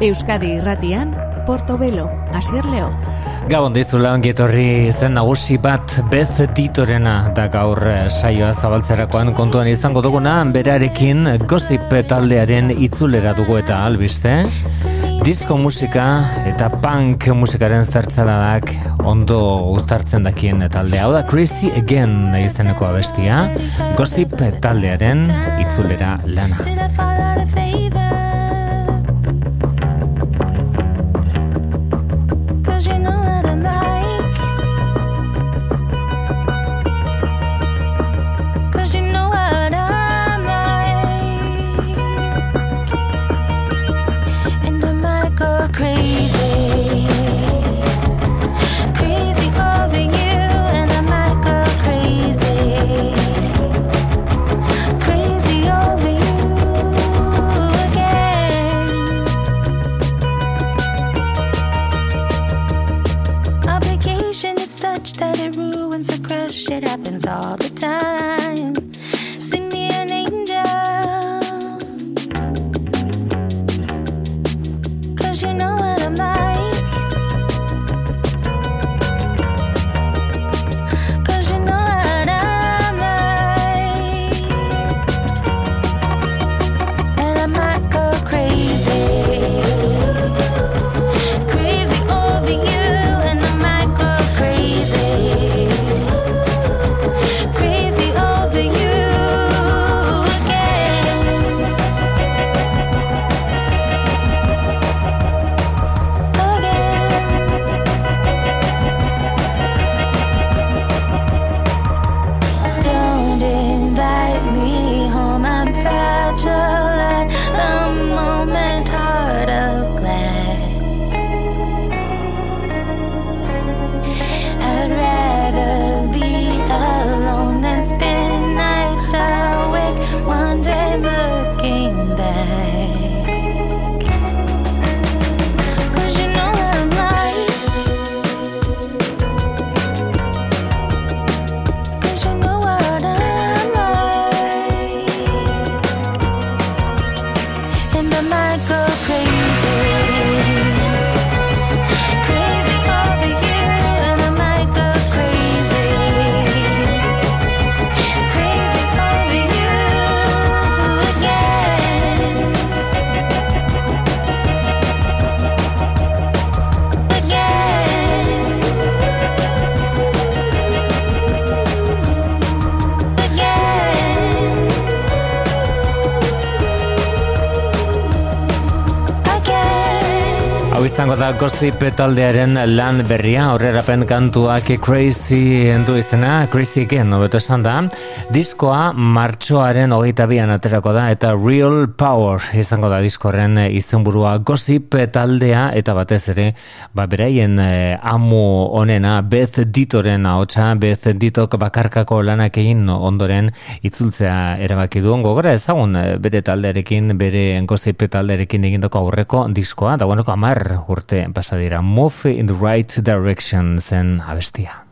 Euskadi irratian, Portobelo, Asier Leoz. Gabon dizula ongetorri zen nagusi bat Beth Ditorena da gaur eh, saioa zabaltzerakoan kontuan izango duguna berarekin gossip taldearen itzulera dugu eta albiste. Disko musika eta punk musikaren zertzaladak ondo uztartzen dakien taldea hau da Crazy Again izeneko abestia gossip taldearen itzulera lana gossip taldearen lan berria, horrerapen kantuak crazy endu izena, crazy again, nobeto esan da. Diskoa martxoaren hogeita bian aterako da, eta real power izango da diskorren izenburua. Gossip taldea, eta batez ere, ba beraien eh, amu onena, Beth Ditoren ahotsa, Beth Ditok bakarkako lanak egin ondoren itzultzea erabaki duen gogora ezagun eh, bere taldearekin, bere gossip taldearekin egindako aurreko diskoa, da buenoko amar urte urte pasadira Move in the Right Direction zen abestia.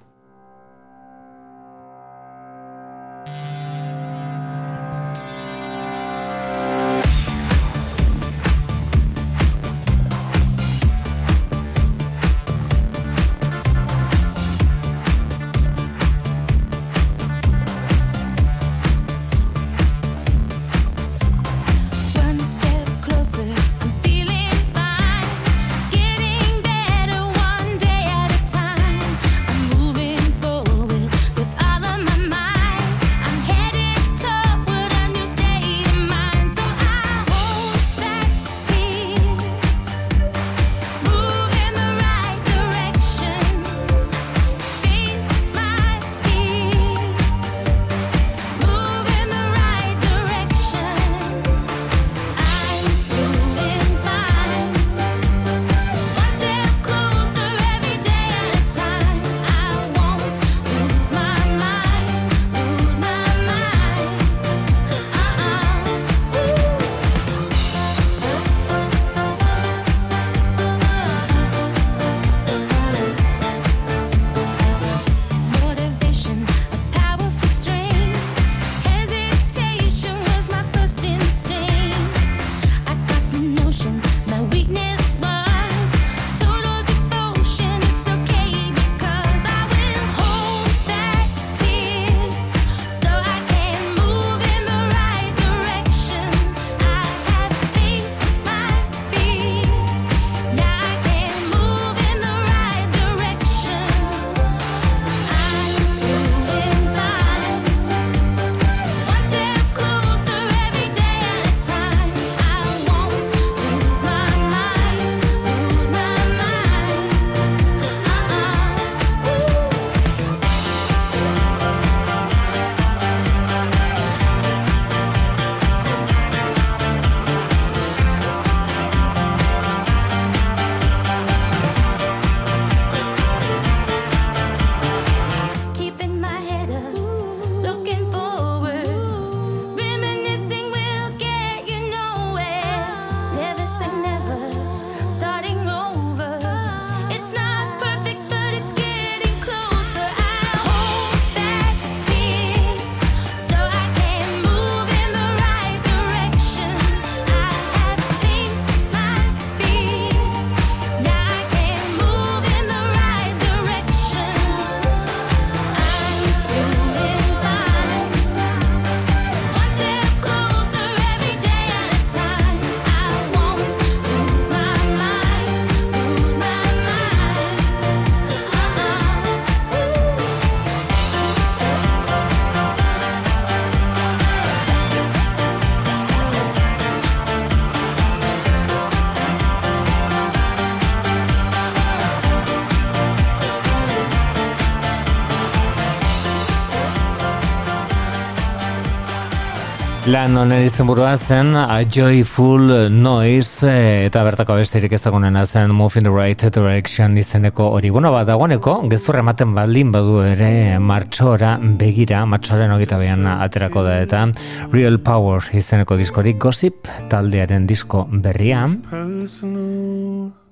Lan honen izan burua zen A Joyful Noise eta bertako besterik ezagunena zen Move in the Right Direction izeneko hori. Bueno, bat dagoeneko, gezurra ematen baldin badu ere martxora begira, martxoaren hogita behan aterako da eta Real Power izeneko diskorik Gossip taldearen disko berria.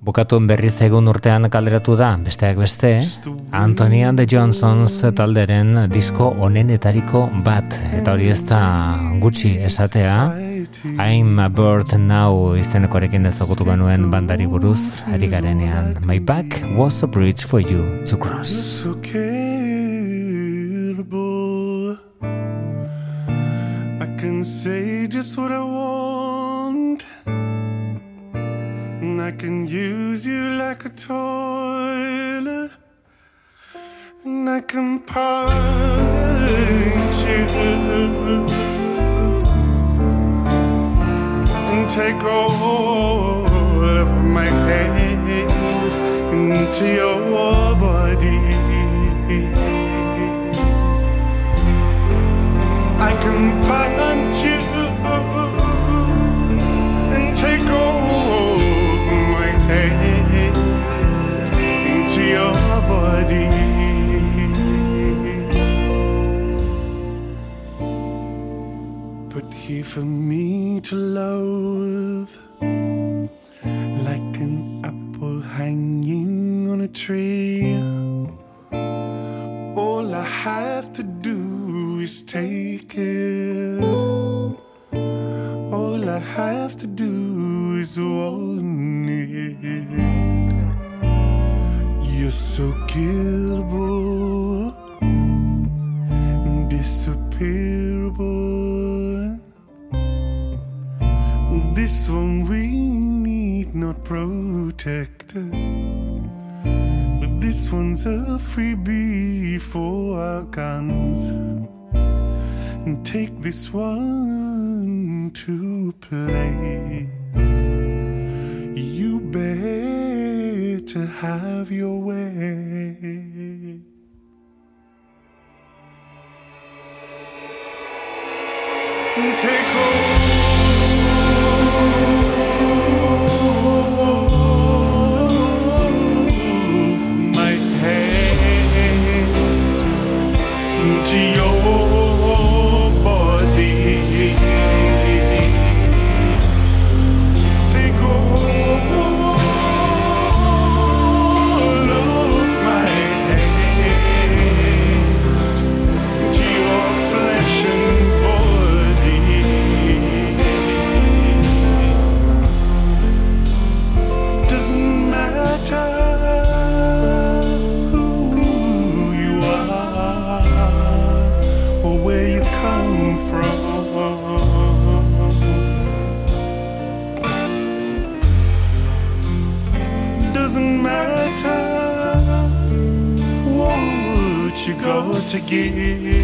Bukatun berri egun urtean kalderatu da, besteak beste, Anthony and the Johnsons talderen disko onenetariko bat, eta hori ez da gutxi esatea, I'm a bird now izenekoarekin ezagutu genuen bandari buruz, ari garenean, my back was a bridge for you to cross. I can say just what I want I can use you like a toilet, and I can punch you and take all of my hate into your body. I can punch you and take all your body. But here for me to loathe, like an apple hanging on a tree. All I have to do is take it. All I have to do is want it. So killable, disappearable. This one we need not protect. This one's a freebie for our guns. And take this one to place. You better have your way. again.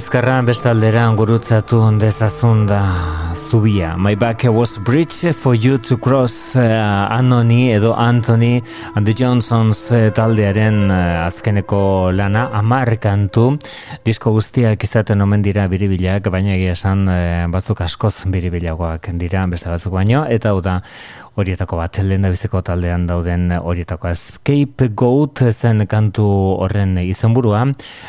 Bizkarra bestaldera gurutzatu dezazun da zubia. My back was bridge for you to cross uh, Anoni edo Anthony and the Johnsons uh, taldearen uh, azkeneko lana amar kantu. Disko guztiak izaten omen dira biribilak, baina egia esan uh, batzuk askoz biribilagoak dira, beste batzuk baino, eta hau da horietako bat lehen biziko taldean dauden horietako Escape Goat zen kantu horren izenburua.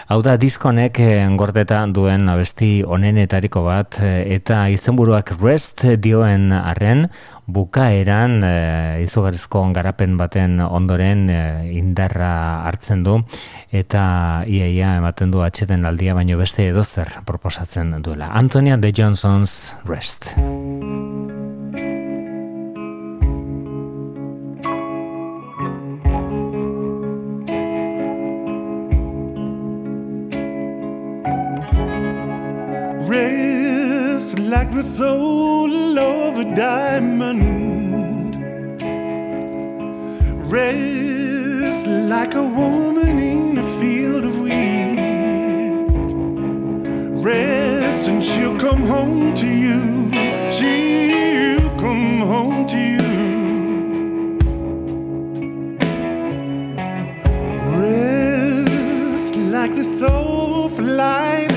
Hau da diskonek eh, gordeta duen abesti onenetariko bat eh, eta izenburuak Rest dioen arren bukaeran e, izugarrizko garapen baten ondoren indarra hartzen du eta iaia ematen du atxeden aldia baino beste edozer proposatzen duela. Antonia de Johnson's Rest. The soul of a diamond. Rest like a woman in a field of wheat. Rest and she'll come home to you. She'll come home to you. Rest like the soft light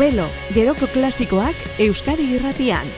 Portobelo, geroko klasikoak Euskadi irratian.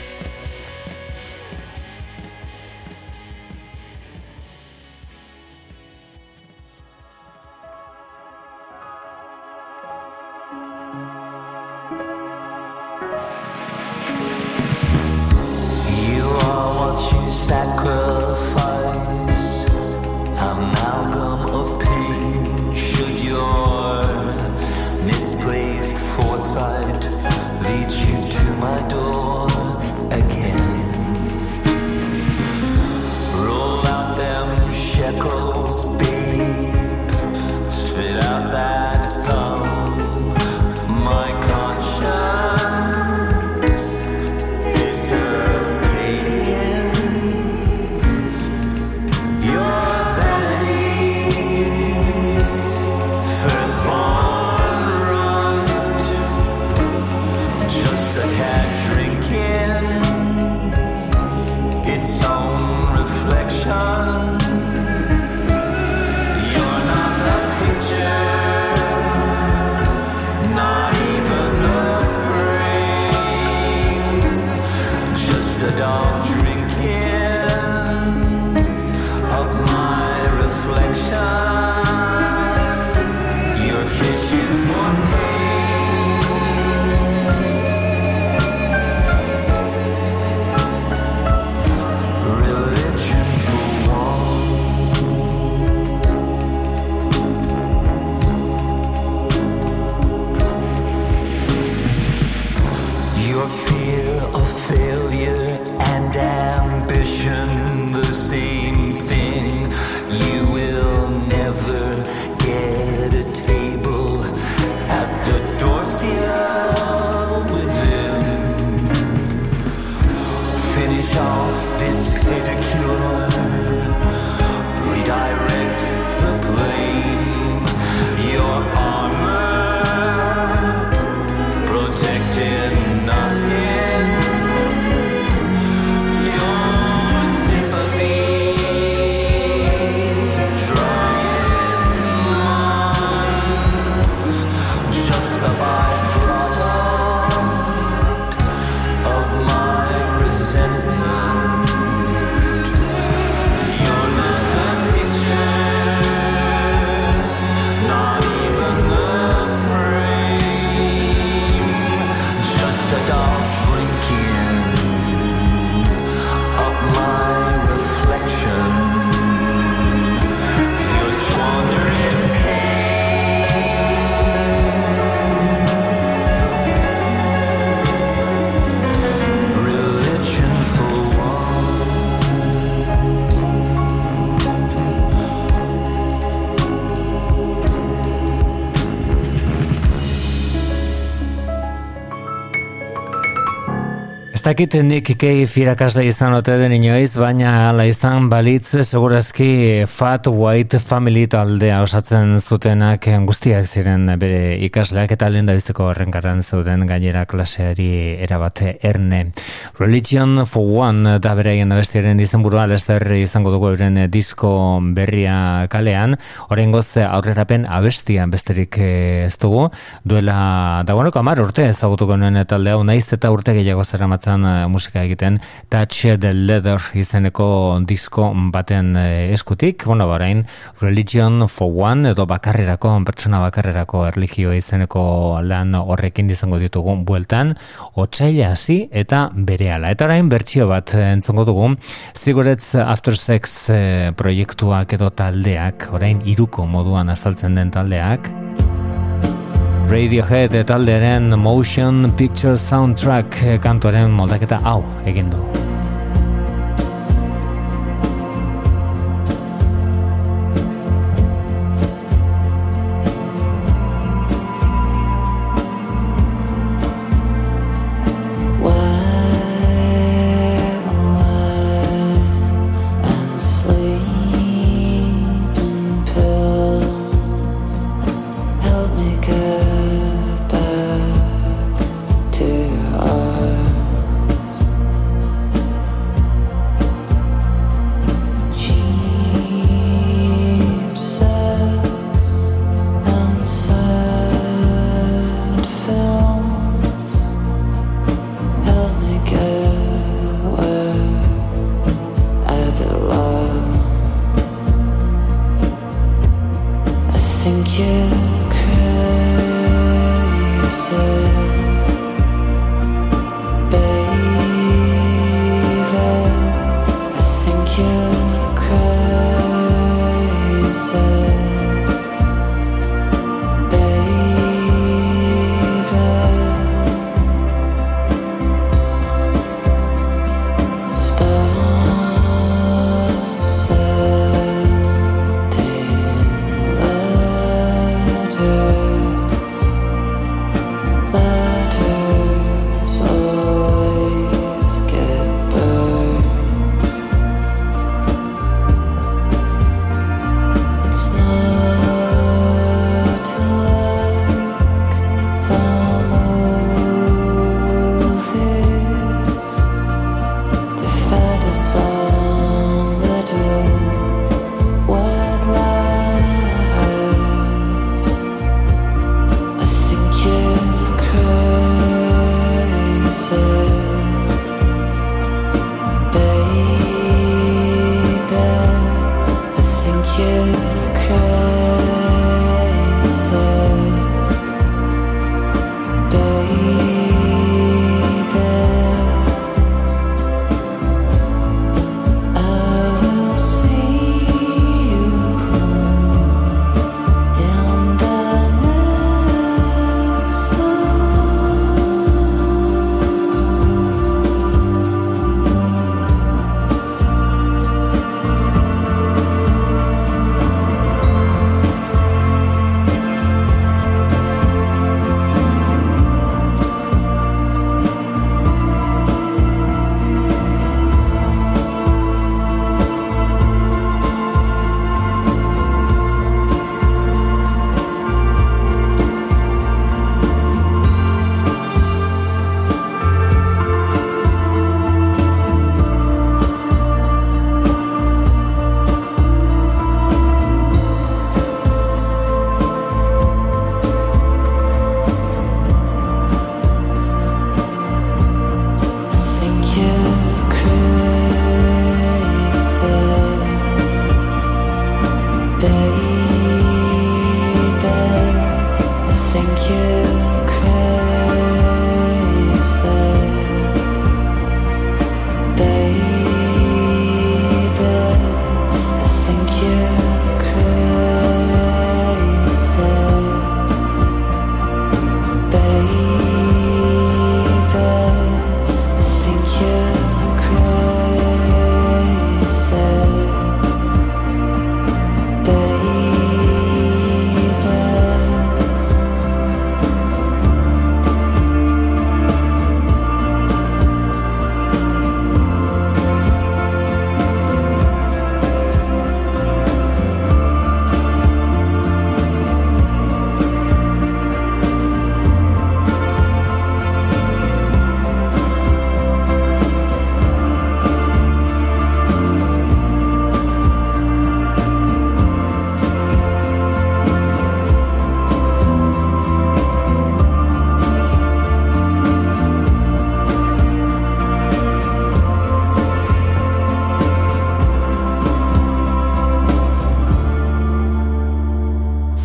Dakit nik ikei firakasle izan ote den inoiz, baina ala izan balitz segurazki Fat White Family taldea osatzen zutenak guztiak ziren bere ikasleak eta lehen da bizteko horrenkaran zeuden gainera klaseari erabate erne. Religion for One da bereien abestiaren izenburua lester izango dugu euren disko berria kalean, horrein goz aurrerapen abestian besterik ez dugu, duela dagoeneko amar urte ezagutuko nuen taldea, naiz eta urte gehiago zera Eh, musika egiten Touch the Leather izeneko disko baten eh, eskutik, bueno, barain Religion for One edo bakarrerako, pertsona bakarrerako erligio izeneko lan horrekin izango ditugu bueltan, otxaila hasi eta berehala. Eta orain bertsio bat entzongo dugu, Ziguretz After Sex eh, proiektuak edo taldeak, orain iruko moduan azaltzen den taldeak, Radiohead taldearen Motion Picture Soundtrack kantuaren moldaketa hau egin du.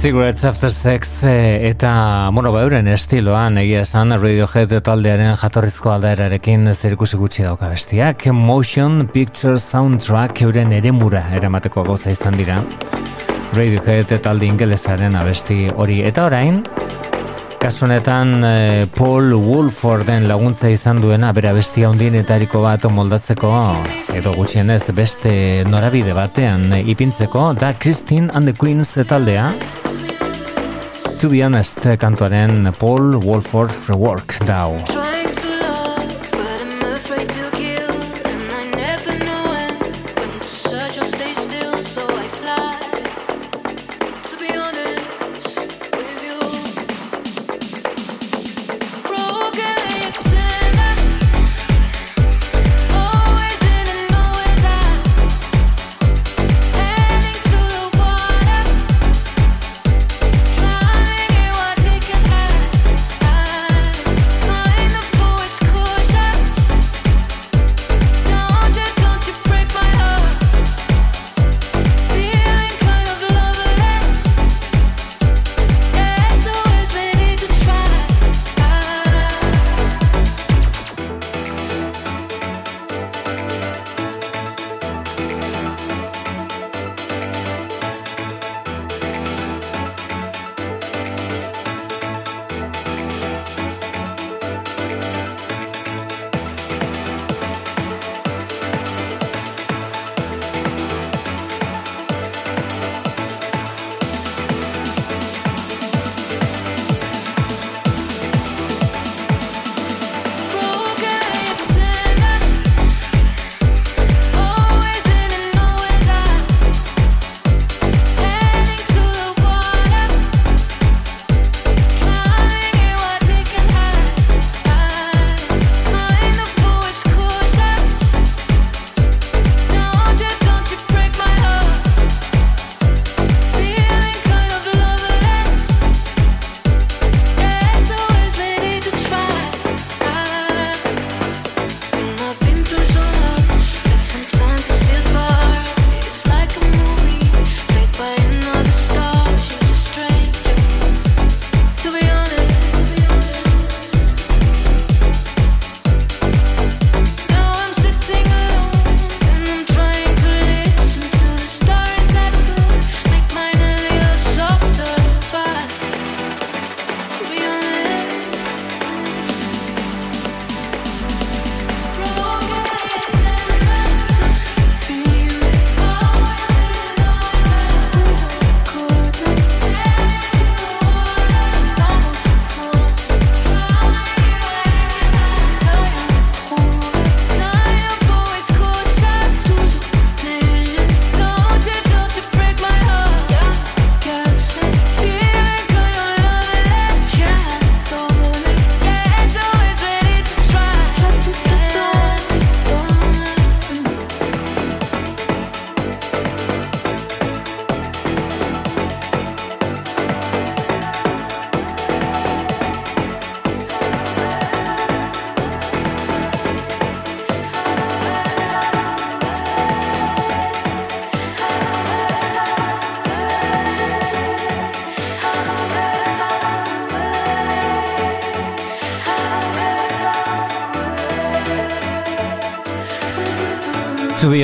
Cigarettes After Sex eh, eta, bueno, bauren estiloan egia esan Radiohead taldearen jatorrizko aldaerarekin zerikusi gutxi dauka bestiak. Motion Picture Soundtrack euren ere mura eramateko goza izan dira. Radiohead talde ingelesaren abesti hori. Eta orain, kasunetan eh, Paul Wolforden laguntza izan duena bera bestia hundienetariko bat moldatzeko edo gutxienez beste norabide batean ipintzeko da Christine and the Queens taldea To be honest, kantuaren Paul Wolford Rework dau.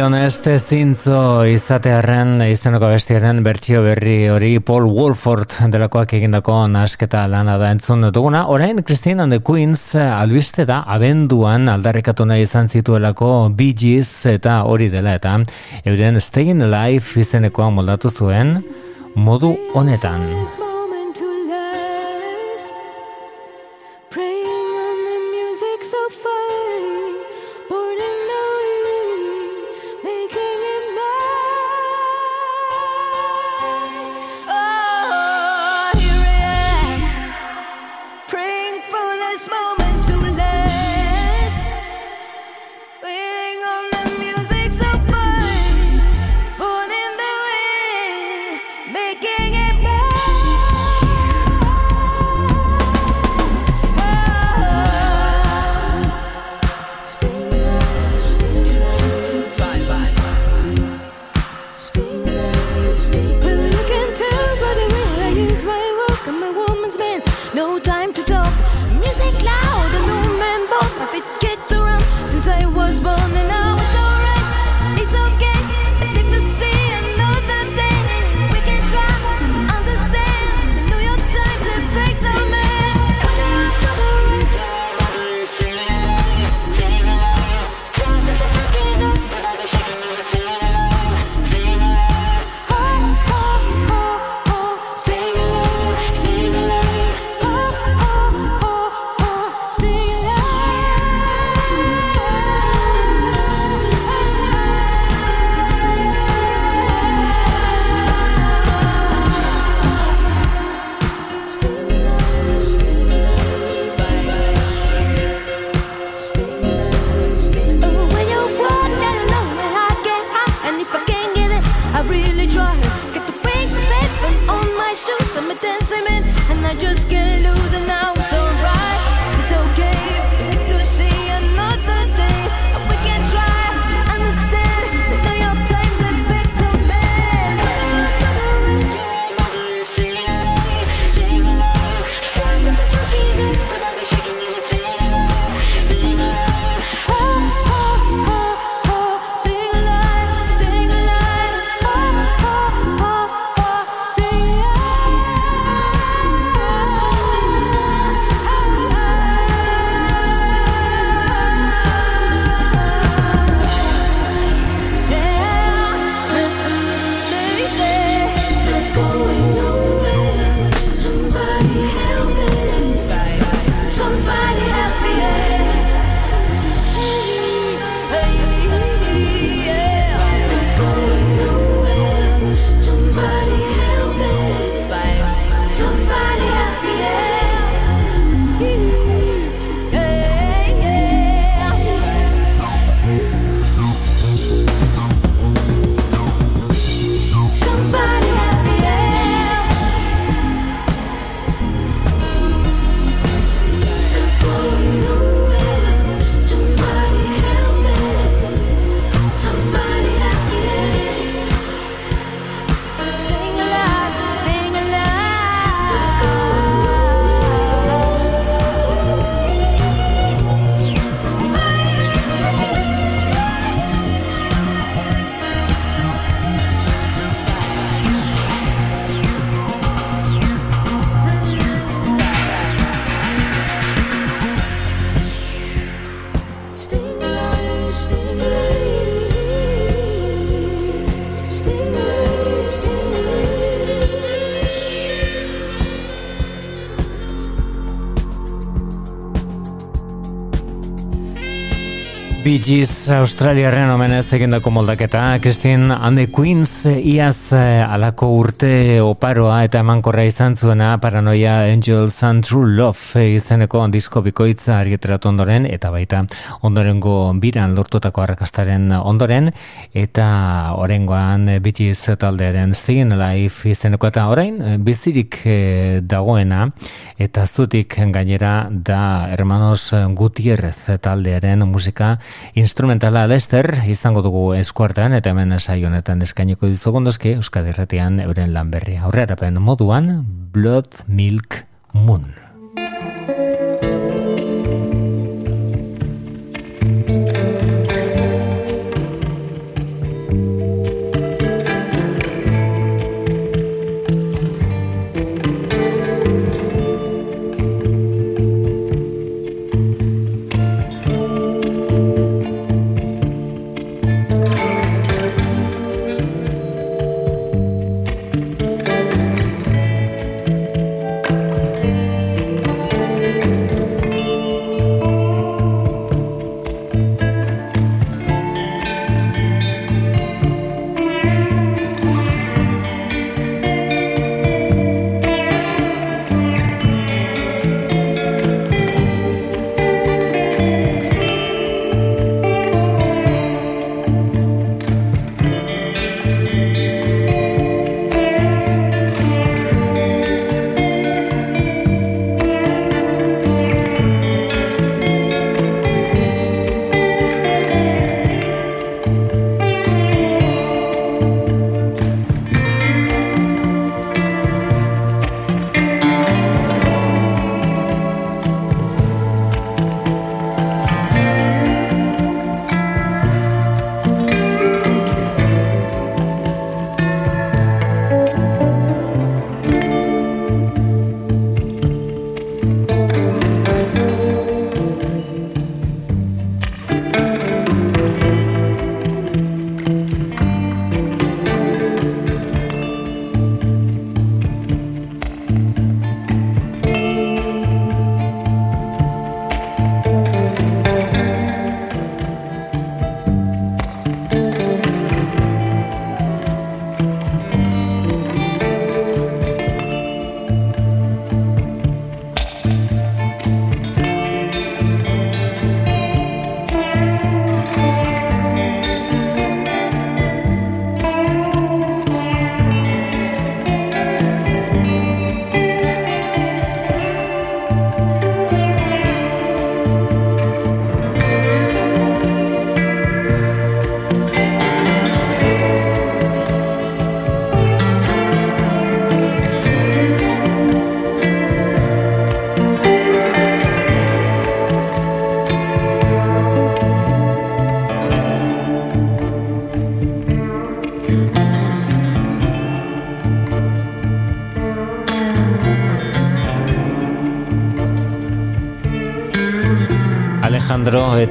Honest, zintzo izatearen izeneko bestiaren bertsio berri hori Paul Wolford delakoak egindako nasketa lana da entzun duguna. Orain, Christine and the Queens albiste da abenduan aldarrikatu nahi izan zituelako Bee Gees eta hori dela eta euren Stay in Life izenekoa moldatu zuen modu honetan. Bee Gees Australiaren omenez egindako moldaketa, Christine and the Queens iaz eh, alako urte oparoa eta emankorra izan zuena Paranoia Angels and True Love izeneko disko bikoitza argiteratu ondoren eta baita ondorengo biran lortutako arrakastaren ondoren eta orengoan Bee Gees taldearen Staying Life izeneko eta orain bizirik eh, dagoena eta zutik gainera da Hermanos Gutierrez taldearen musika instrumentala Lester izango dugu eskuartean eta hemen saio honetan eskainiko dizugondozki Euskadi Erratian euren lan berri. Aurrerapen moduan Blood Milk Moon.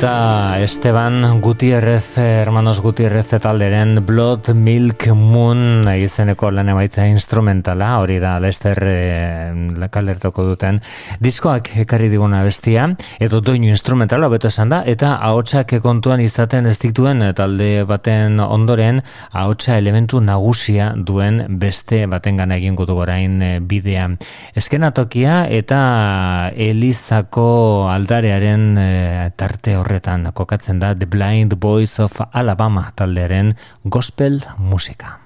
Alejandro eta Esteban Gutierrez, hermanos Gutierrez talderen Blood Milk Moon izeneko lan emaitza instrumentala, hori da Lester e, kalertoko duten diskoak ekarri diguna bestia, edo doinu instrumentala beto esan da, eta ahotsak kontuan izaten ez dituen talde baten ondoren ahotsa elementu nagusia duen beste baten gana egin gutu gorain e, bidea. Eskenatokia eta Elizako aldarearen e, tarte horretan kokatzen da The Blind Boys of Alabama taldearen gospel musika.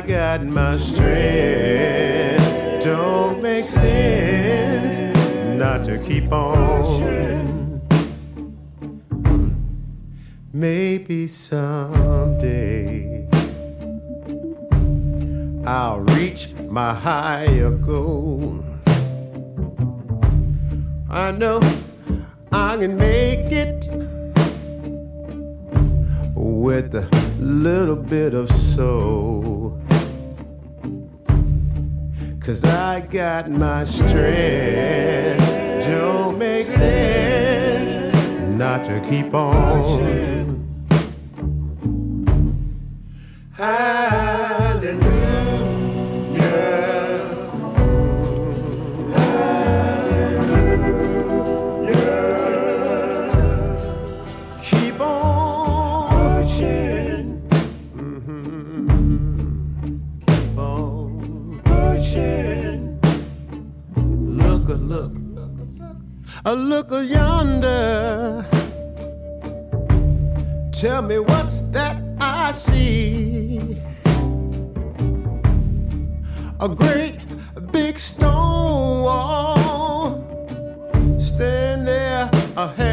I got my strength. Don't make sense not to keep on. Maybe someday I'll reach my higher goal. I know I can make it with a little bit of soul. Cause I got my strength. Don't make sense not to keep on. A look yonder. Tell me what's that I see? A great big stone wall stand there ahead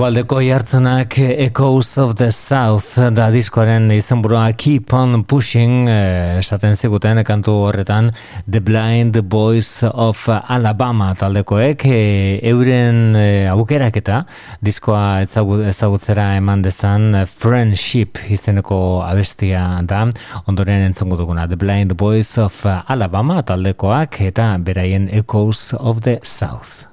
Egualdeko jartzenak Echoes of the South da diskoaren izenburua Keep on Pushing eh, esaten ziguten kantu horretan The Blind Boys of Alabama taldekoek. Eh, euren eh, aukerak eta diskoa ezagutzera eman dezan Friendship izeneko abestia da. Ondoren entzungu duguna The Blind Boys of Alabama taldekoak eta beraien Echoes of the South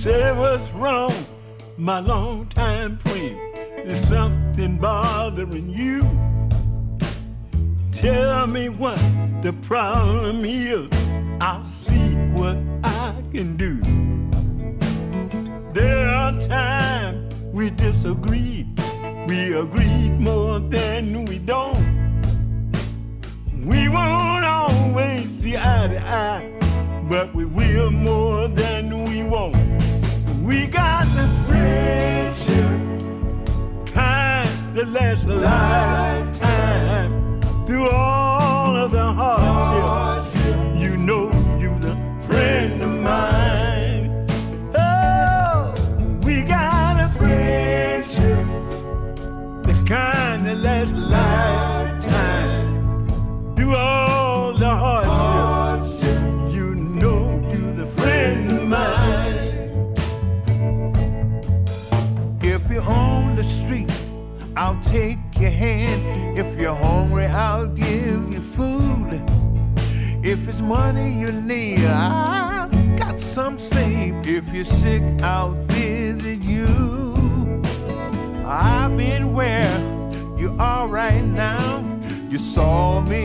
say what's wrong, my longtime friend. There's something bothering you. Tell me what the problem is. I'll see what I can do. There are times we disagree, we agreed more than we don't. We won't always see eye to eye, but we will more than we won't. We got the friendship, kind that lasts a lifetime through all of the hardship. Hand. If you're hungry, I'll give you food. If it's money you need, I got some saved. If you're sick, I'll visit you. I've been where you are right now. You saw me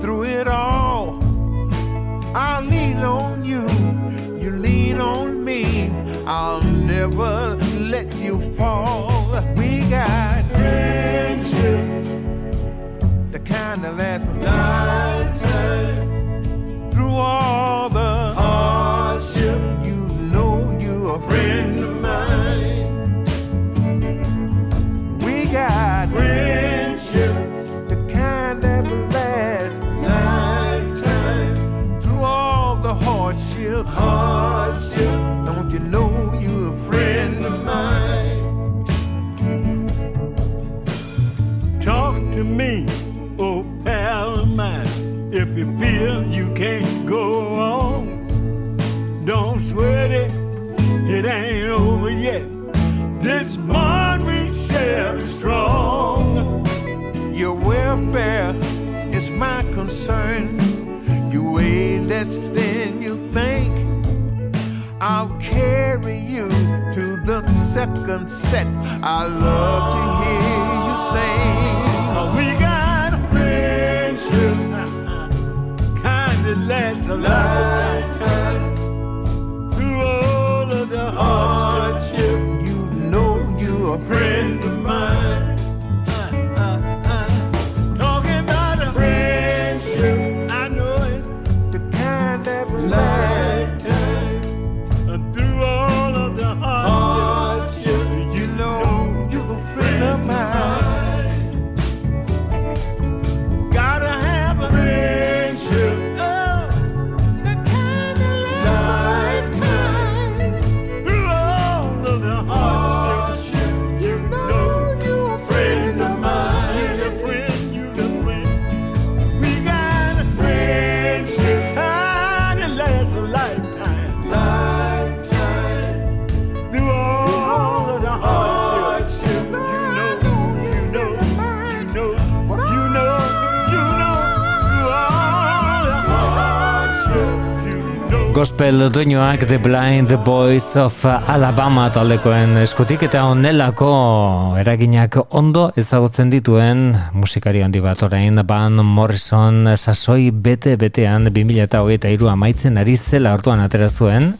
through it all. I'll lean on you, you lean on me. I'll never let you fall. We got friendship, the kind that lasts a lifetime. Through all it ain't over yet. This bond we share is strong. Your welfare is my concern. You weigh less than you think. I'll carry you to the second set. I love to hear you sing. We got a friendship, kind a lifetime. Oh. Gospel doinoak The Blind Boys of Alabama taldekoen eskutik eta onelako eraginak ondo ezagutzen dituen musikari handi bat. Orain Van Morrison sasoi bete-betean 2008 amaitzen ari zela orduan atera zuen.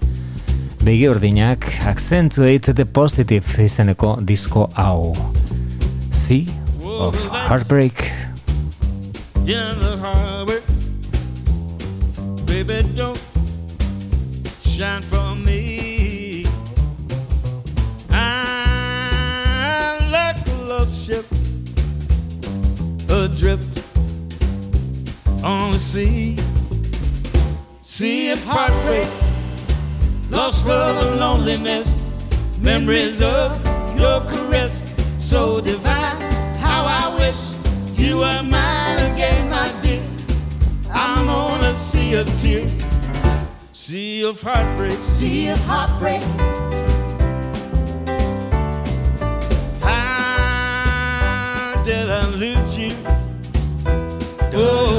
Begi ordinak Accentuate the Positive izeneko disko hau. Sea of Heartbreak. In the harbor. Baby, don't shine for me. I'm like a lost ship adrift on the sea. Sea of heartbreak, lost love and loneliness, memories of your caress, so divine. How I wish you were mine again, my dear. I'm on a sea of tears, sea of heartbreak, Sea of heartbreak, How did I lose you? Oh,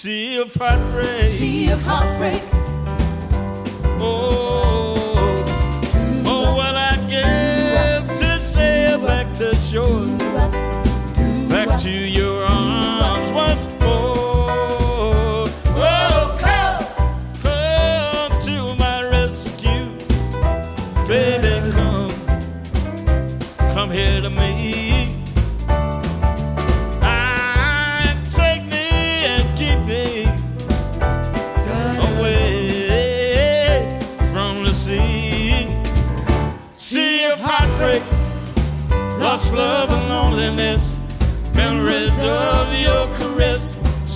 Sea of heartbreak. Sea of heartbreak. Oh, oh, well, I give to sail back to shore, back to you.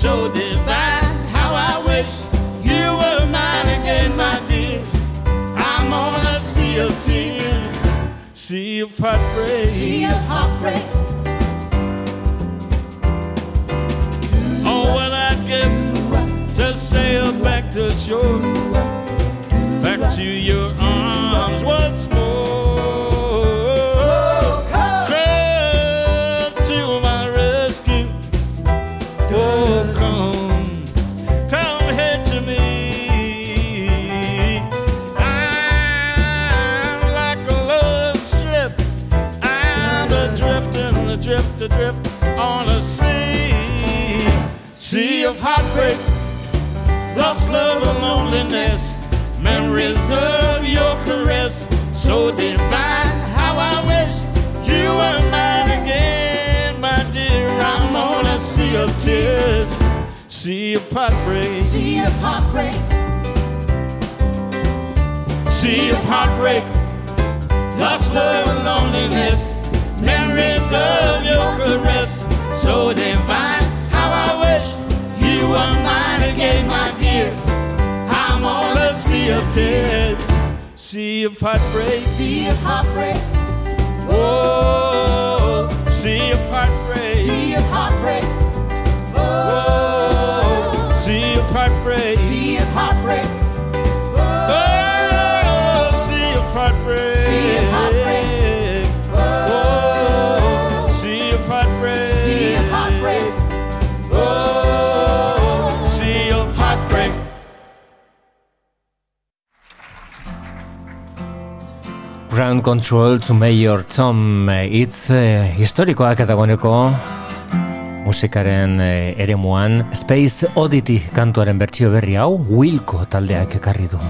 so divine. How I wish you were mine again, my dear. I'm on a sea of tears, sea of heartbreak, sea of heartbreak. Oh, what I'd give to sail back to shore, back to your arms. Once Control to Major Tom eh, It's e, eh, historikoak eta goneko musikaren e, eremuan Space Oddity kantuaren bertsio berri hau Wilco taldeak ekarri du.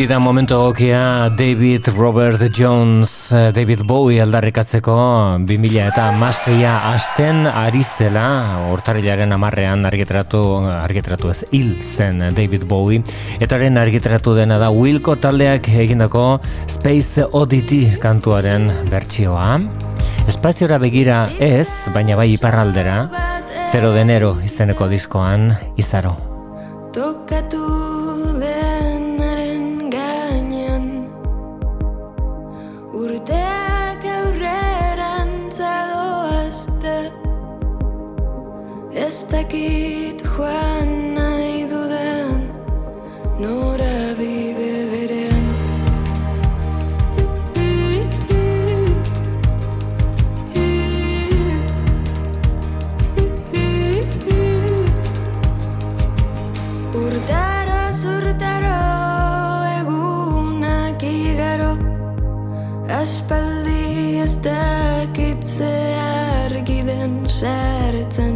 Beti da momentu gokia David Robert Jones, eh, David Bowie aldarrikatzeko 2000 eta maseia asten ari zela, hortarilaren amarrean argitratu, argitratu ez hil zen David Bowie, eta haren argitratu dena da Wilco taldeak egindako Space Oddity kantuaren bertsioa. Espaziora begira ez, baina bai iparraldera, Zero denero izeneko diskoan izaro. Aspaldi ez dakitze argi sartzen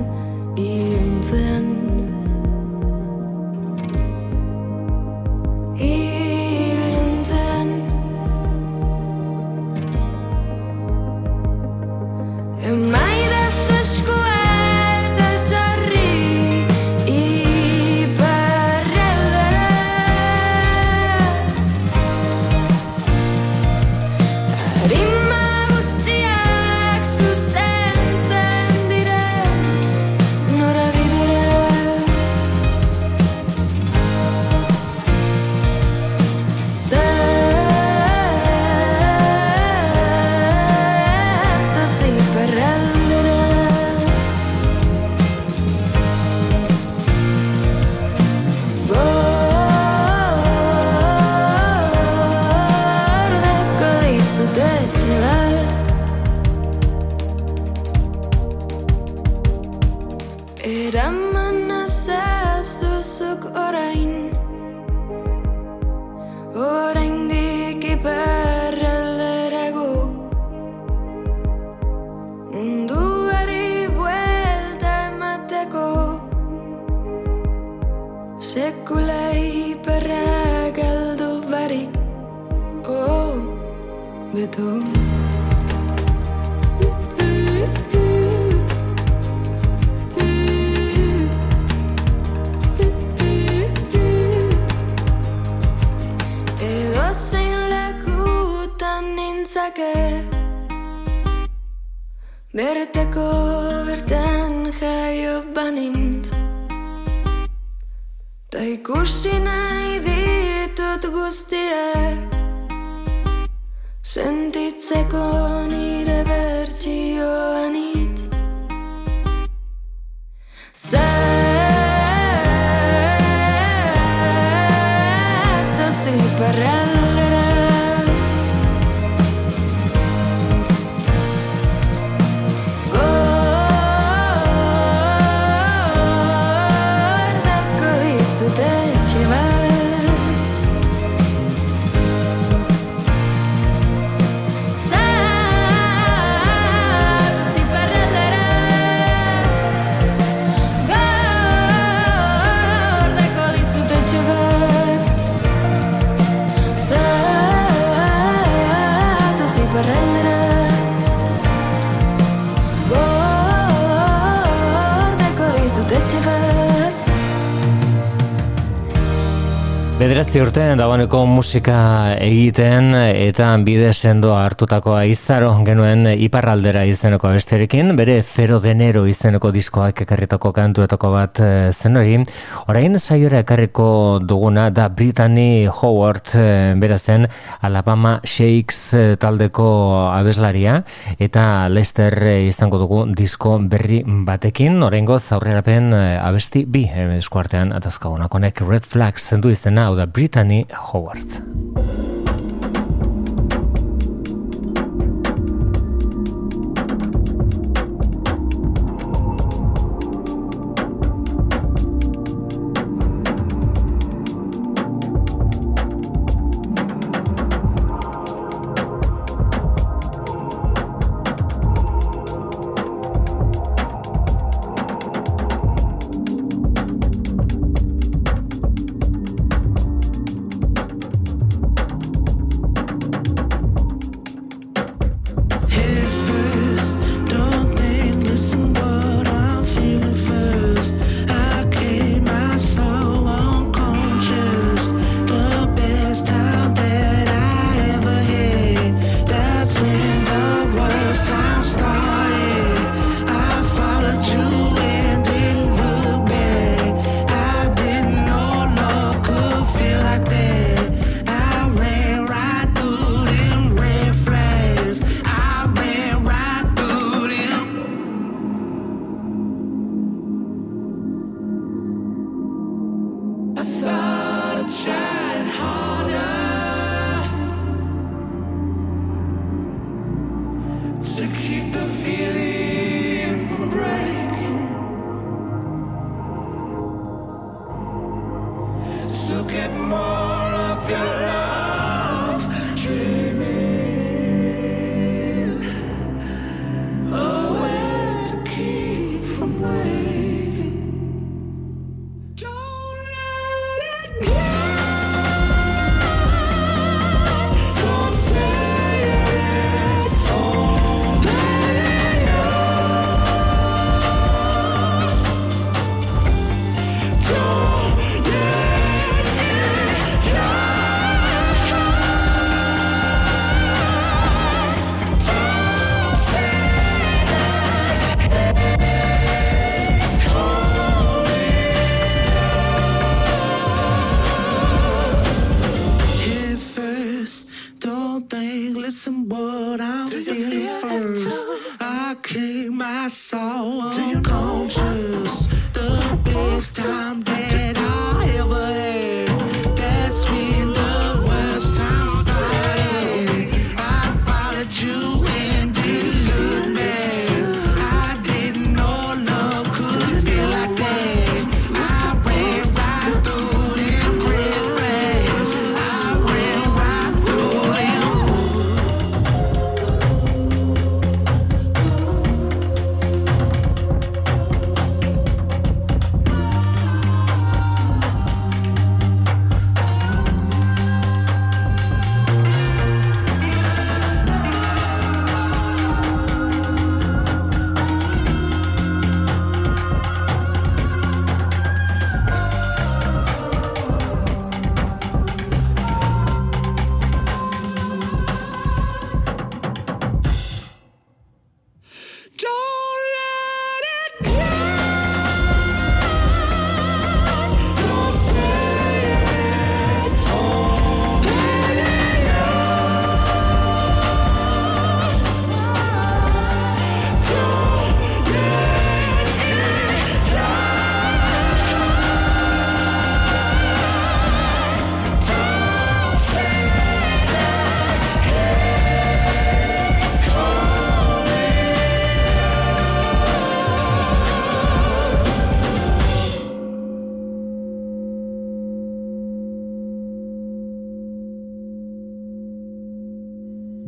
dagoeneko musika egiten eta bide sendo hartutakoa izaro genuen iparraldera izeneko besterekin, bere zero denero izeneko diskoak ekarritako kantuetako bat eh, zen hori. Orain saiora ekarriko duguna da Brittany Howard eh, berazen Alabama Shakes eh, taldeko abeslaria. Eta Lester izango dugu disko berri batekin, oraingo zaurrerapen abesti bi eskuartean atazkagunakonek Red Flags zendu izena, hau Brittany Howard.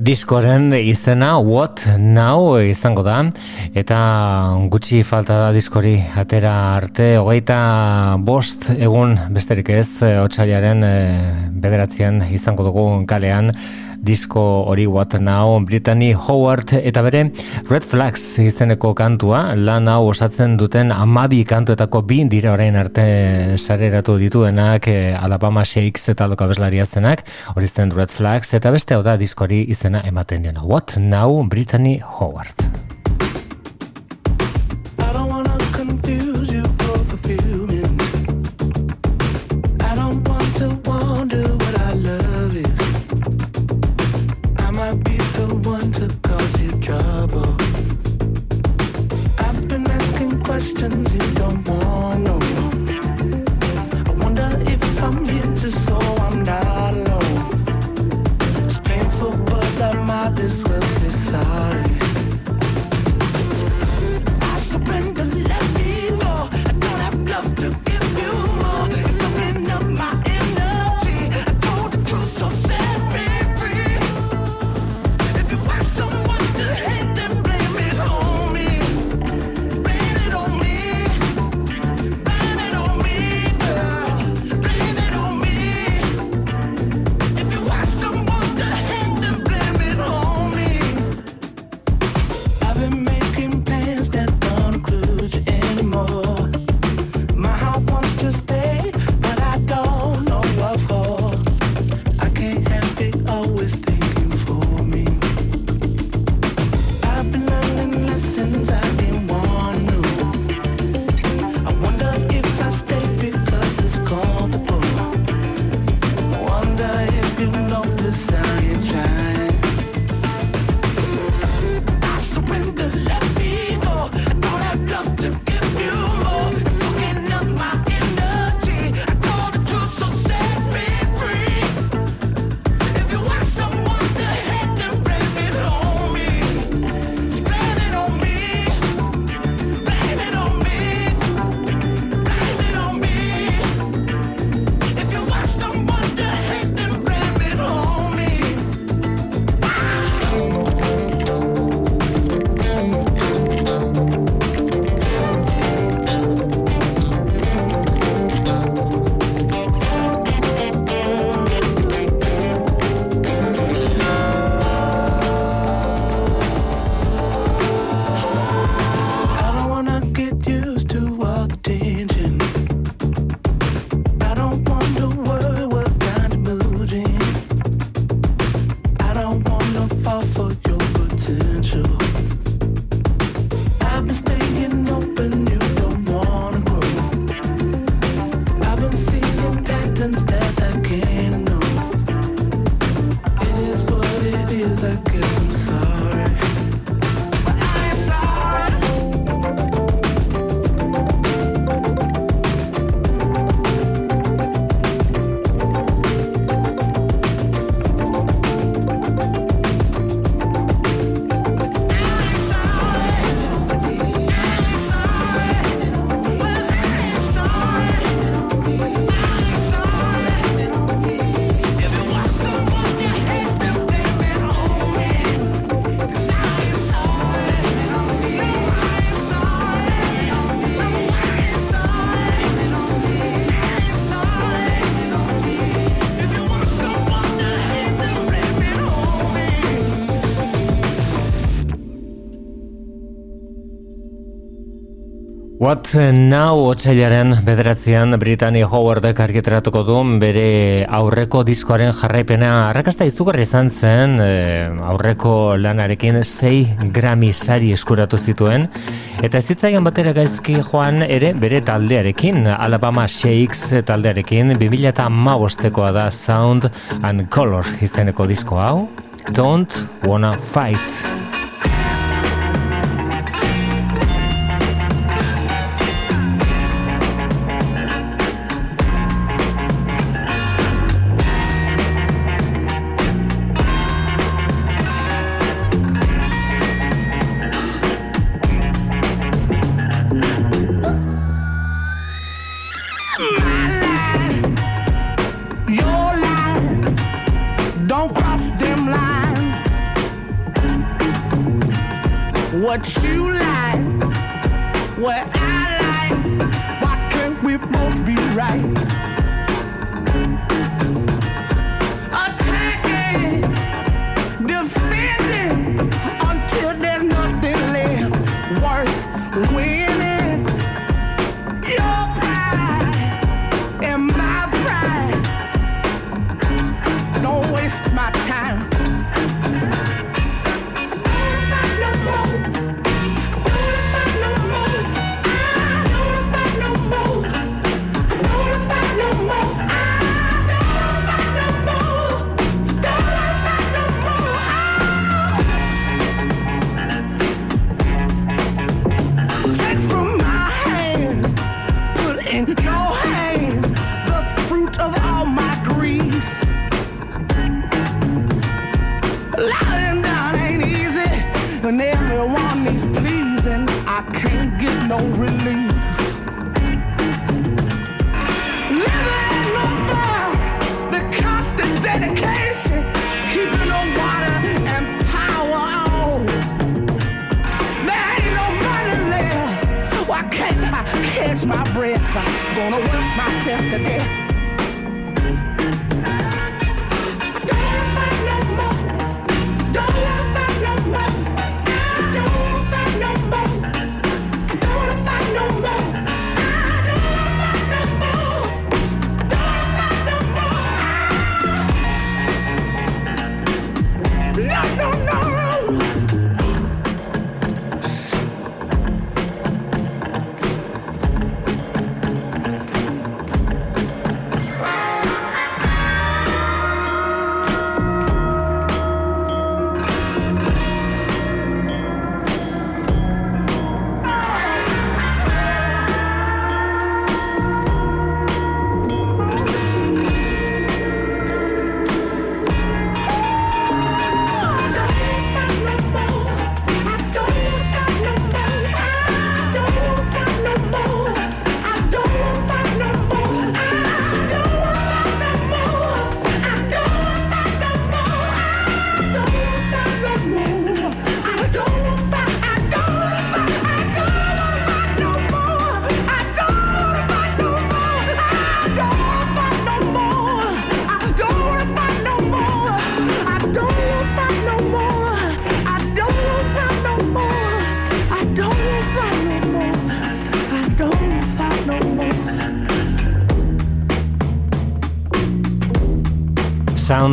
Diskoren izena What Now izango da. Eta gutxi falta da diskori atera arte hogeita bost egun besterik ez otsailaren e, bederatzien izango dugu kalean disko hori What Now Brittany Howard eta bere Red Flags izeneko kantua. Lan hau osatzen duten amabi kantuetako bi dira orain arte sareratu dituenak eh, Alabama Shakes eta loka beslaria zenak hori zen Red Flags eta beste hau da diskori izena ematen dena What Now Brittany Howard What Now otxailaren bederatzean Brittany Howardek argitaratuko du bere aurreko diskoaren jarraipena. Arrakasta izugarri izan zen e, aurreko lanarekin 6 Grammy sari eskuratu zituen. Eta ez zitzaian batera gaizki joan ere bere taldearekin Alabama Shakes taldearekin 2008koa da Sound and Color izeneko disko hau. Don't Wanna Fight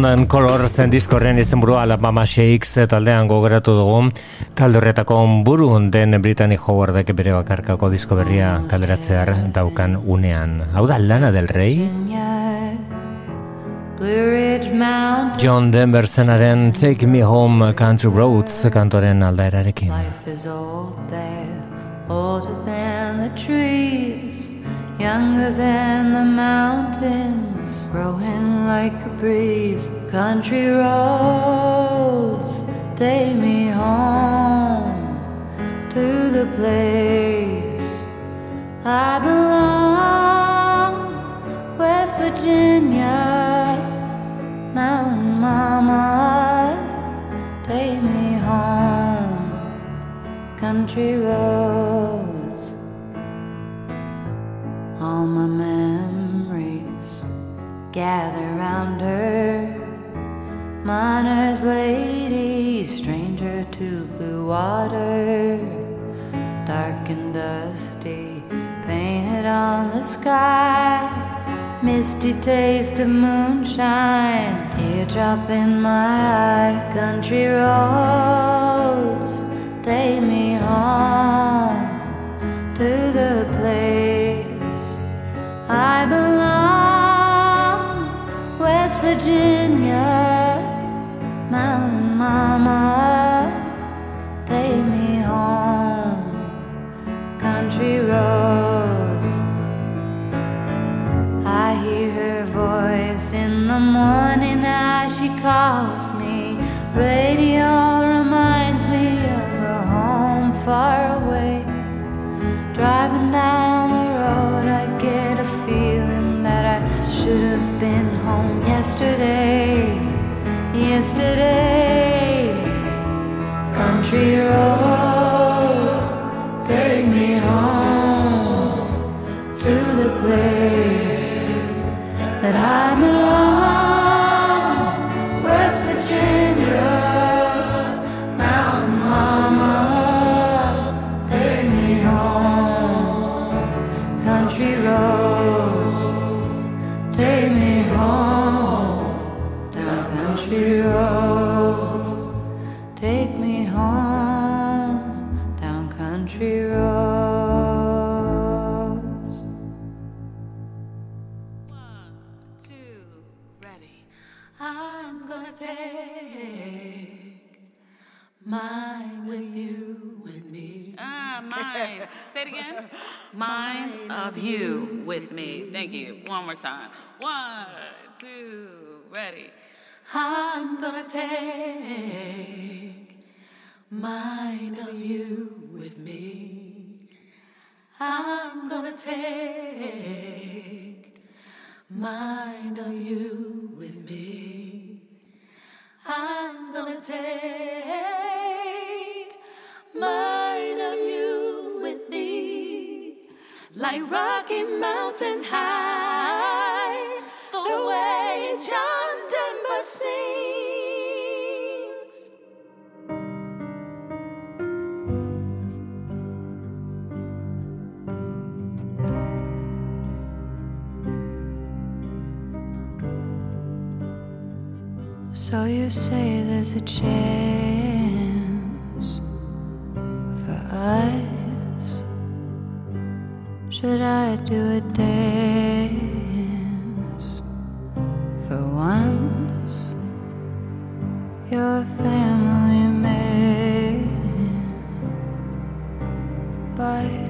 and Color zen diskorren izen burua Alabama Shakes taldean gogeratu dugu talde horretako buru den Brittany Howardek bere bakarkako disko berria kalderatzear daukan unean. Hau da lana del rey? John Denver zenaren Take Me Home Country Roads kantoren aldaerarekin. Life is old there, older than the trees, younger than the mountains. growing like a breeze. Country roads take me home to the place I belong, West Virginia, Mountain Mama, take me home, country roads, sky. Misty taste of moonshine, teardrop in my eye. Country roads, take me home Radio reminds me of a home far away. Driving down the road, I get a feeling that I should have been home yesterday. Yesterday, country roads take me home to the place that I of you with me. Thank you. One more time. One, two, ready. I'm gonna take mine of you with me. I'm gonna take mine of you with me. I'm gonna take mine of you. Like Rocky Mountain High, the way John Denver sings. So you say there's a chance for us? Should I do a dance for once? You're family man, but.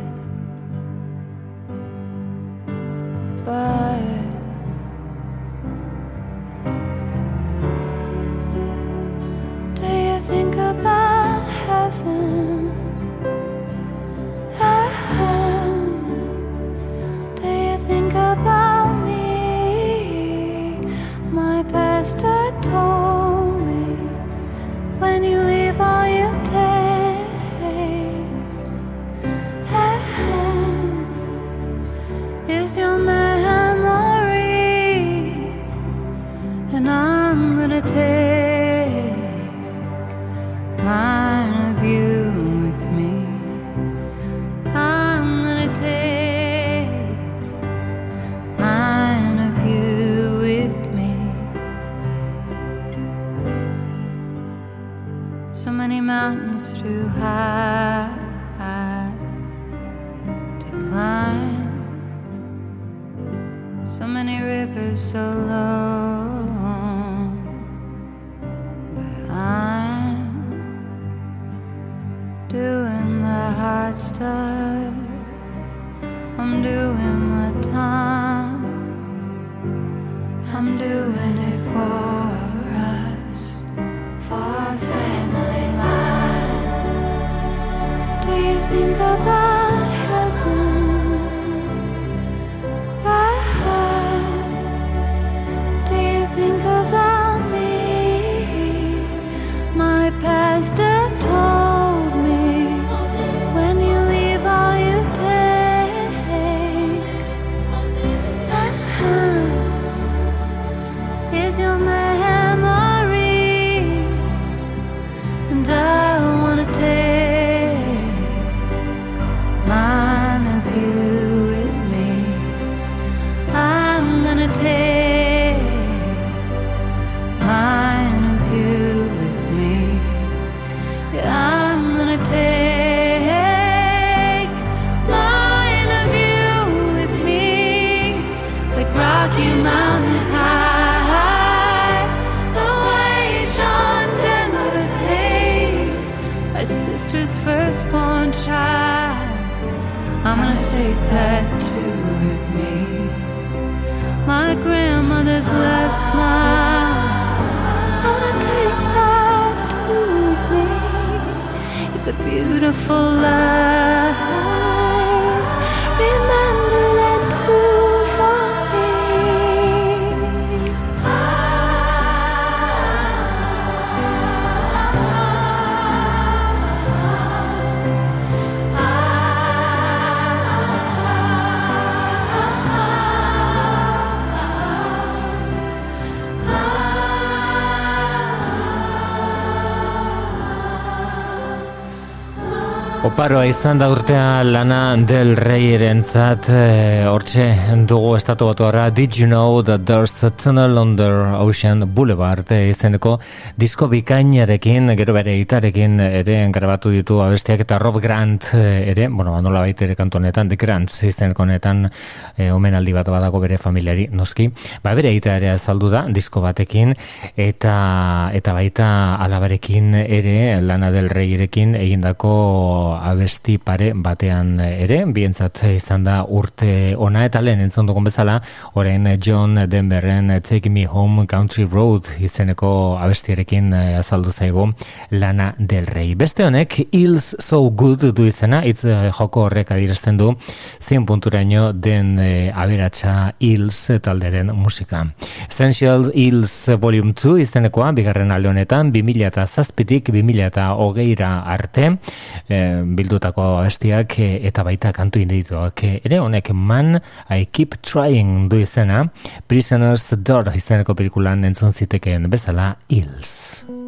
Oparoa izan da urtea lana del reyeren zat, e, hortxe dugu estatu batuara Did you know that there's a tunnel under Ocean Boulevard? E, izeneko disko bikainarekin, gero bere itarekin ere grabatu ditu abestiak eta Rob Grant e, ere, bueno, nola baita ere kantu honetan, The Grants izeneko honetan e, omenaldi bat badago bere familiari noski, ba bere ita ere azaldu da disko batekin eta eta baita alabarekin ere lana del reyerekin egindako abesti pare batean ere, bientzat izan da urte ona eta lehen entzun dugun bezala, orain John Denverren Take Me Home Country Road izeneko abestiarekin eh, azaldu zaigu lana del rei. Beste honek, Ills So Good du izena, itz eh, joko horrek adirazten du, zein punturaino den e, aberatsa Ills talderen musika. Essential Ills Volume 2 izenekoa, bigarren alde honetan, 2000 eta zazpitik 2000 eta hogeira arte, e, bildutako abestiak e, eta baita kantu indituak. E, ere honek Man I Keep Trying du izena, Prisoners Door izeneko pelikulan entzun zitekeen bezala Hills.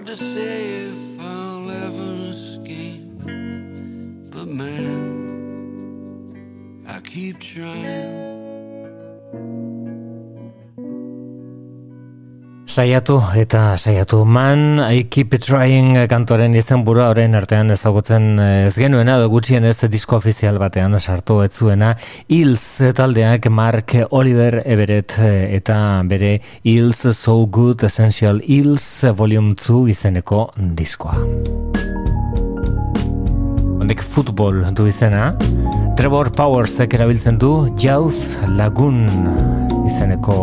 Hard to say Saiatu eta saiatu. Man I keep trying kantoren izen burua orain artean ezagutzen eh, ez genuena edo gutxien ez disko ofizial batean sartu ez zuena. Hills taldeak Mark Oliver Everett eh, eta bere Hills So Good Essential Hills Volume 2 izeneko diskoa. Hondek futbol du izena. Trevor Powersek erabiltzen du Jauz Lagun izeneko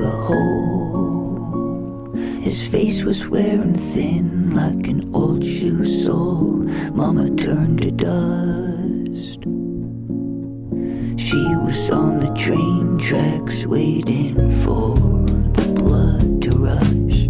a hole. His face was wearing thin like an old shoe sole. Mama turned to dust. She was on the train tracks waiting for the blood to rush.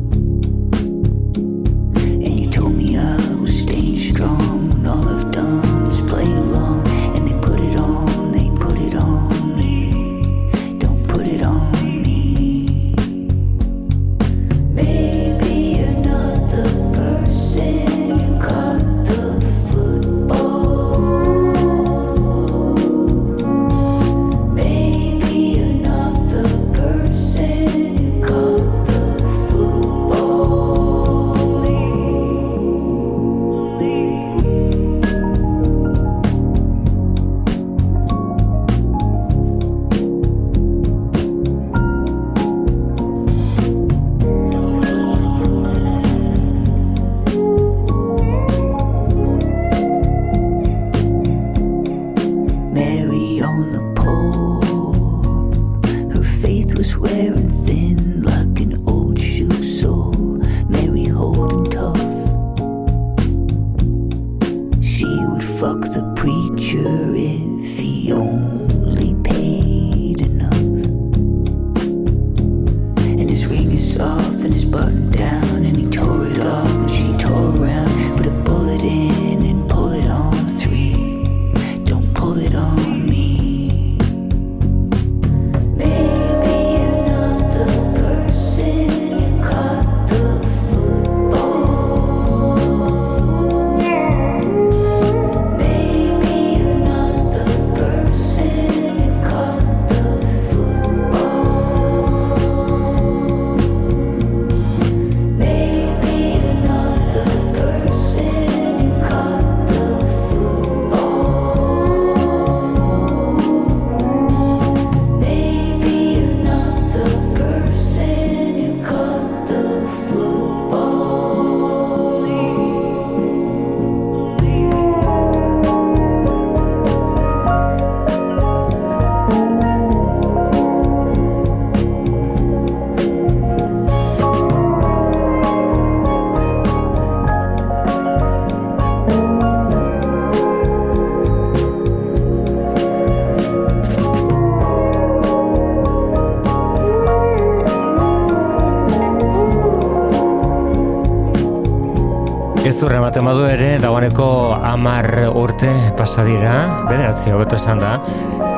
Urte pasadira, bederatzi hobeto esan da,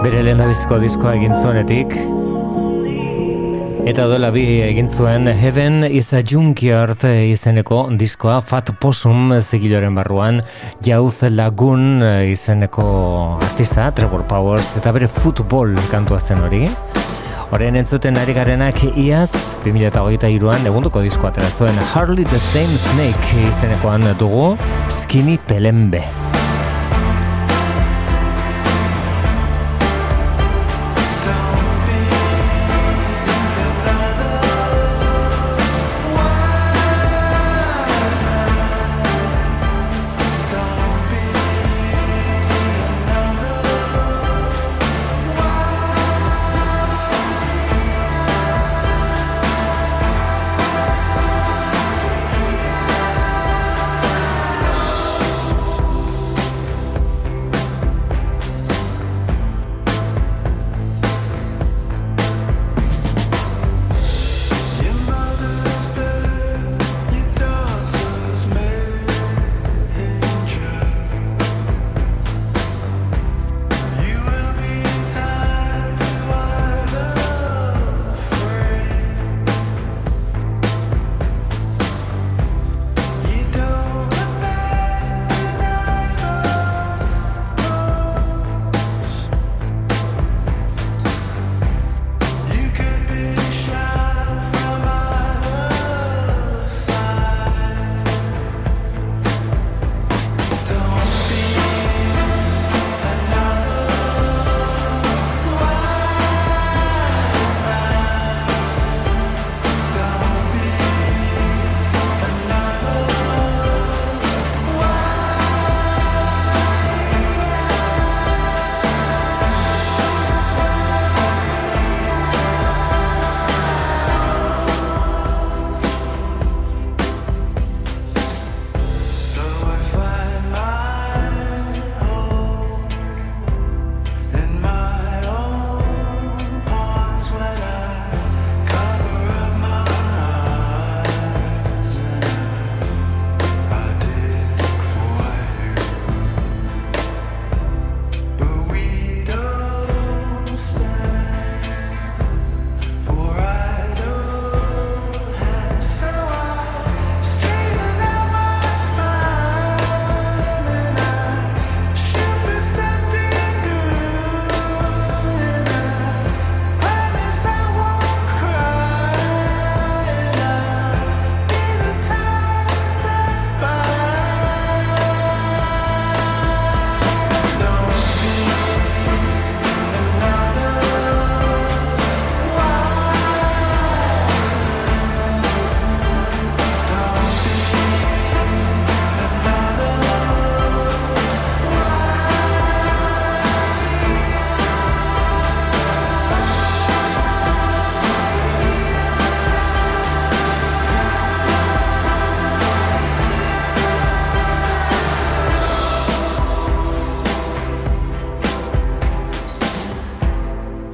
bere lehen diskoa egin zuenetik, Eta dola bi egin zuen Heaven is a Junkyard izeneko diskoa Fat Possum zigiloren barruan Jauz Lagun izeneko artista Trevor Powers eta bere futbol kantua zen hori. Horren entzuten ari garenak iaz 2008an egunduko diskoa atera zuen Harley the Same Snake izenekoan dugu Skinny Pelembe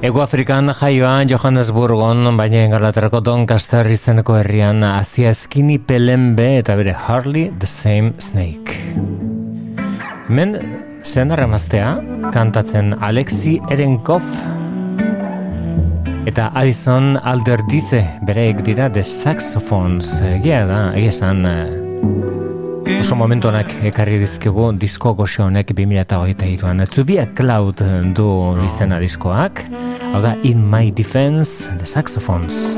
Ego Afrikan jaioan Johannesburgon, baina engalaterako Doncaster izeneko herrian azia eskini pelenbe eta bere Harley the Same Snake. Men, zen arremaztea, kantatzen Alexi Erenkov eta Alison Alderdize bereik dira The Saxophones. Gia da, egia esan, eh, Oso momentu honak ekarri dizkigu disko goxe honek 2008an. To be a cloud du izena diskoak. In my defense, the saxophones.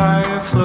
firefly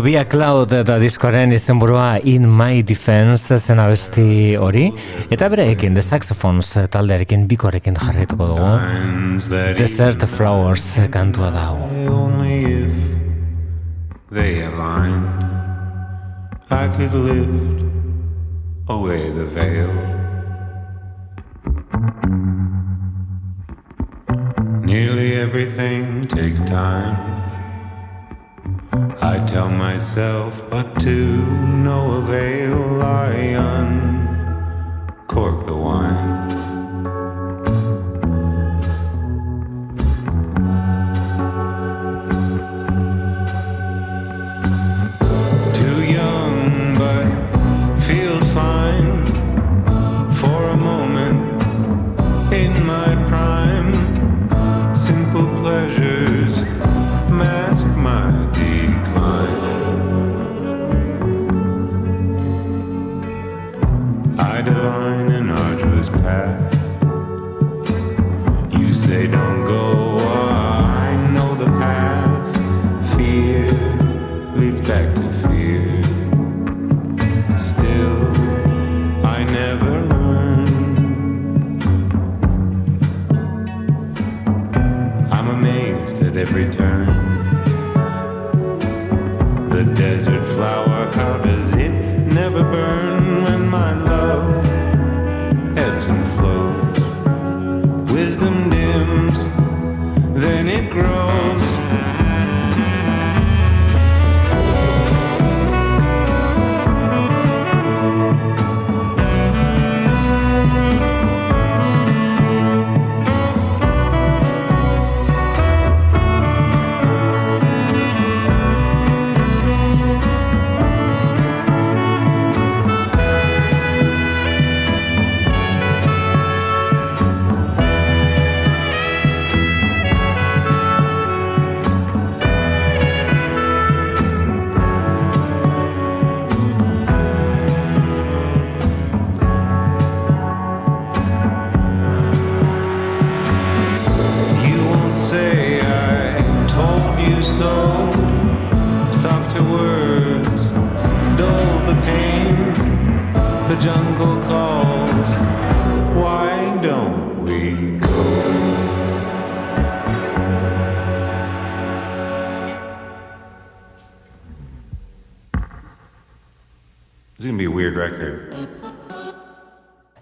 To be a cloud eta diskoaren izenburua In My Defense zen abesti hori. Eta bereekin The Saxophones taldearekin bikoarekin jarretuko dugu. Desert Flowers kantua dago. They aligned I could live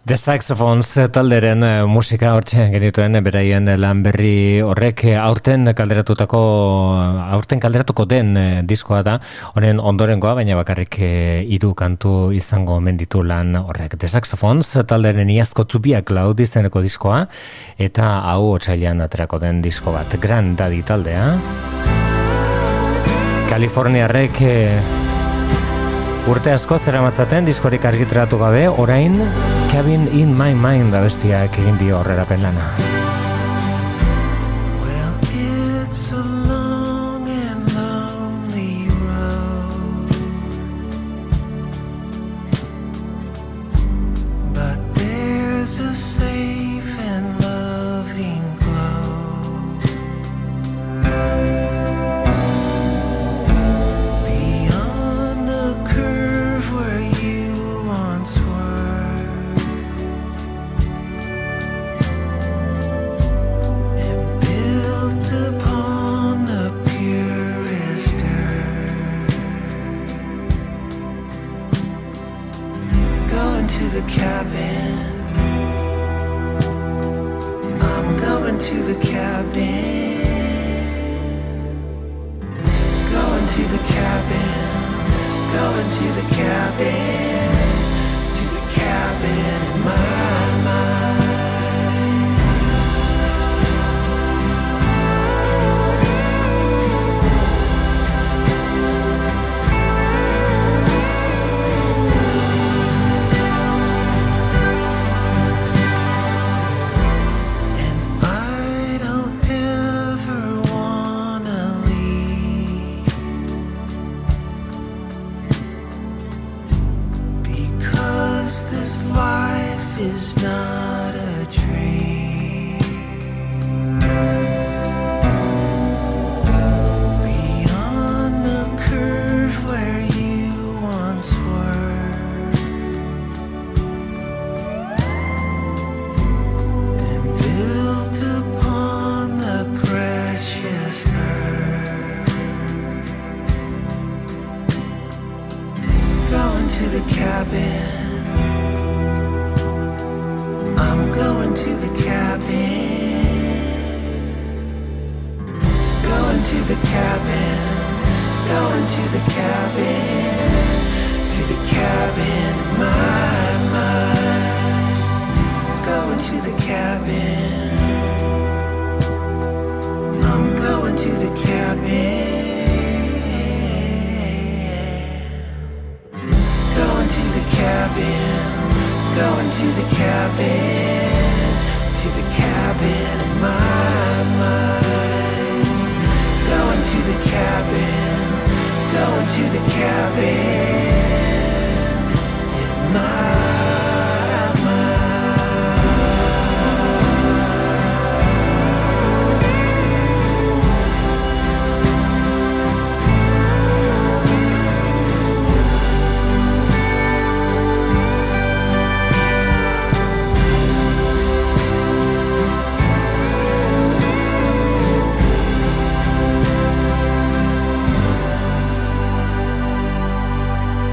The Saxophones talderen eh, musika hortxe genituen beraien lan berri horrek eh, aurten kalderatutako aurten kalderatuko den eh, diskoa da. Honen ondorengoa baina bakarrik hiru kantu izango menditu lan horrek. The Saxophones talderen iazko tzubiak laudi zeneko diskoa eta hau otsailean aterako den disko bat. Grand Daddy taldea. Kaliforniarrek Urte asko zera matzaten diskorik argitratu gabe, orain Cabin in my mind da bestiak egin dio horrera lana.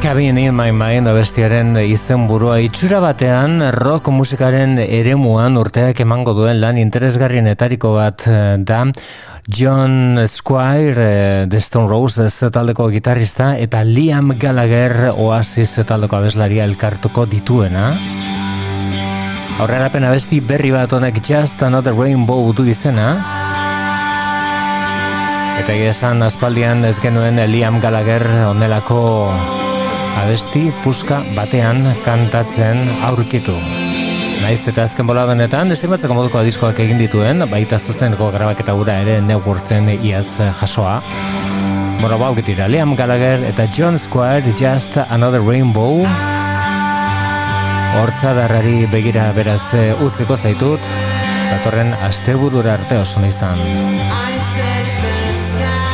Cabin in my mind abestiaren izen burua. Itxura batean rock musikaren eremuan urteak emango duen lan interesgarrienetariko bat eh, da John Squire eh, The Stone Roses taldeko gitarrista eta Liam Gallagher Oasis taldeko abeslaria elkartuko dituena. Aurrera pena besti berri bat honek Just Another Rainbow du izena. Eta esan aspaldian ez genuen Liam Gallagher onelako abesti puska batean kantatzen aurkitu. Naiz eta azken bola benetan, destimatzeko moduko diskoak egin dituen, baita zuzeneko grabak eta gura ere neugurtzen iaz jasoa. Bueno, bau getira, Liam Gallagher eta John Squire, Just Another Rainbow. Hortza darrari begira beraz utzeko zaitut, datorren asteburura arte oso izan. I